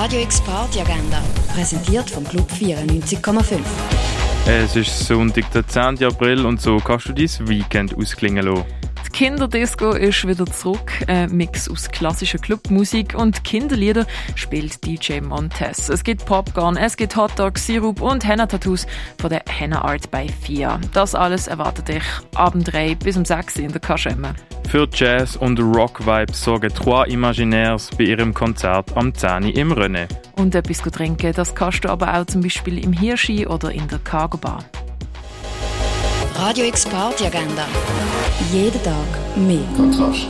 Radio X Party Agenda, präsentiert vom Club 94,5. Es ist Sonntag, der 10. April und so kannst du dein Weekend ausklingen lassen. Die Kinderdisco ist wieder zurück. Ein Mix aus klassischer Clubmusik und Kinderlieder spielt DJ Montez. Es gibt Popcorn, es gibt Hotdogs, Sirup und Henna-Tattoos von der Henna Art bei FIA. Das alles erwartet dich Abend 3 bis um 6 in der Kaschemme. Für Jazz und Rock-Vibes sorgen Trois Imaginaires bei ihrem Konzert am 10. im René. Und etwas trinken, das kannst du aber auch zum Beispiel im Hirschi oder in der Cargo Bar. Radio X Party Agenda. Jeden Tag mehr. Kontrast.